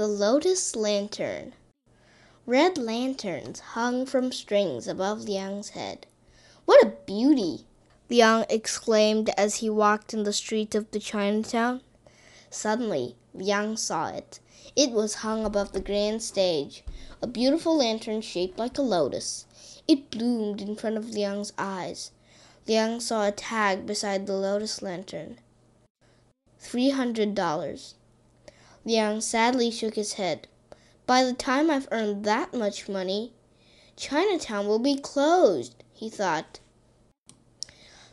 The Lotus Lantern. Red lanterns hung from strings above Liang's head. What a beauty! Liang exclaimed as he walked in the street of the Chinatown. Suddenly, Liang saw it. It was hung above the grand stage, a beautiful lantern shaped like a lotus. It bloomed in front of Liang's eyes. Liang saw a tag beside the lotus lantern. Three hundred dollars. Liang sadly shook his head. By the time I've earned that much money, Chinatown will be closed, he thought.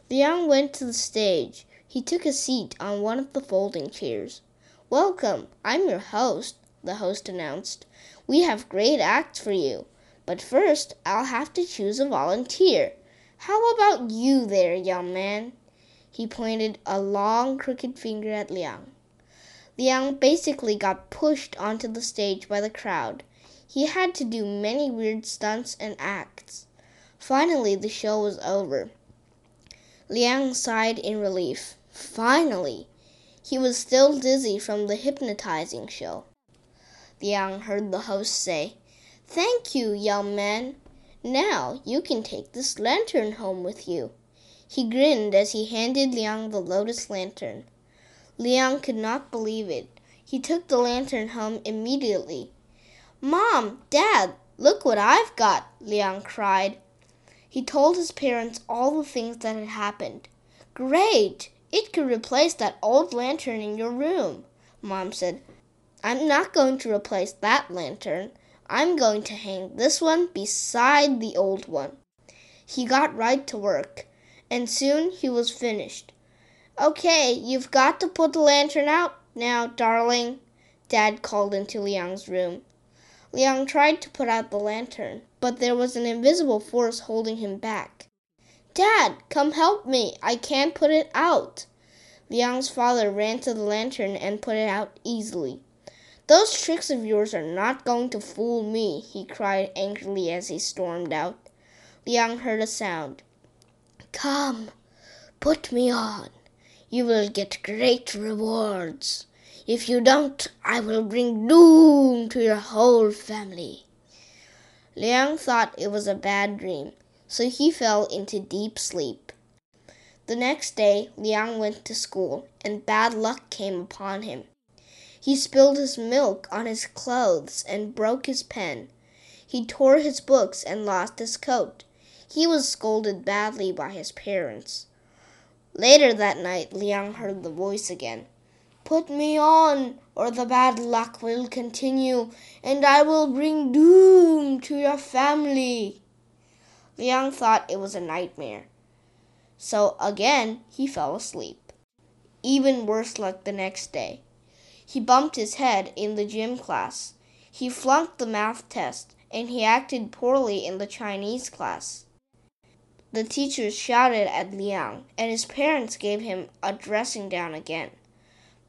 Liang went to the stage. He took a seat on one of the folding chairs. Welcome, I'm your host, the host announced. We have great acts for you, but first I'll have to choose a volunteer. How about you there, young man? He pointed a long, crooked finger at Liang. Liang basically got pushed onto the stage by the crowd. He had to do many weird stunts and acts. Finally, the show was over. Liang sighed in relief. Finally! He was still dizzy from the hypnotizing show. Liang heard the host say, Thank you, young man. Now you can take this lantern home with you. He grinned as he handed Liang the lotus lantern. Liang could not believe it. He took the lantern home immediately. Mom, Dad, look what I've got, Liang cried. He told his parents all the things that had happened. Great! It could replace that old lantern in your room, Mom said. I'm not going to replace that lantern. I'm going to hang this one beside the old one. He got right to work, and soon he was finished. Okay, you've got to put the lantern out now, darling, Dad called into Liang's room. Liang tried to put out the lantern, but there was an invisible force holding him back. Dad, come help me. I can't put it out. Liang's father ran to the lantern and put it out easily. Those tricks of yours are not going to fool me, he cried angrily as he stormed out. Liang heard a sound. Come, put me on. You will get great rewards. If you don't, I will bring doom to your whole family. Liang thought it was a bad dream, so he fell into deep sleep. The next day, Liang went to school, and bad luck came upon him. He spilled his milk on his clothes and broke his pen. He tore his books and lost his coat. He was scolded badly by his parents. Later that night, Liang heard the voice again. Put me on, or the bad luck will continue, and I will bring doom to your family. Liang thought it was a nightmare. So again he fell asleep. Even worse luck the next day. He bumped his head in the gym class. He flunked the math test, and he acted poorly in the Chinese class. The teachers shouted at Liang, and his parents gave him a dressing down again.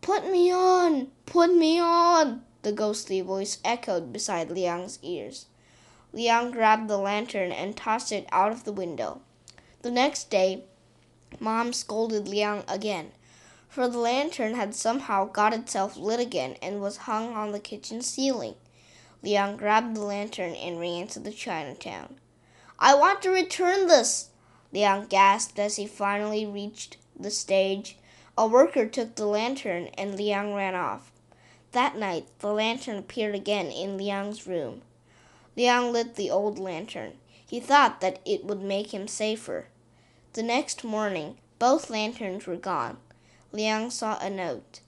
Put me on! Put me on! The ghostly voice echoed beside Liang's ears. Liang grabbed the lantern and tossed it out of the window. The next day, Mom scolded Liang again, for the lantern had somehow got itself lit again and was hung on the kitchen ceiling. Liang grabbed the lantern and ran to the Chinatown. I want to return this, Liang gasped as he finally reached the stage a worker took the lantern and Liang ran off. That night, the lantern appeared again in Liang's room. Liang lit the old lantern. He thought that it would make him safer. The next morning, both lanterns were gone. Liang saw a note.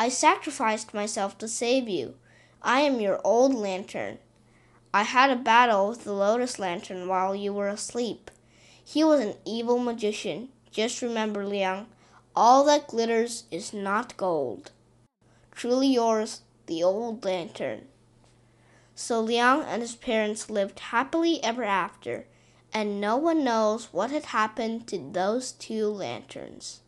I sacrificed myself to save you. I am your old lantern. I had a battle with the lotus lantern while you were asleep. He was an evil magician. Just remember, Liang, all that glitters is not gold. Truly yours, the old lantern. So Liang and his parents lived happily ever after, and no one knows what had happened to those two lanterns.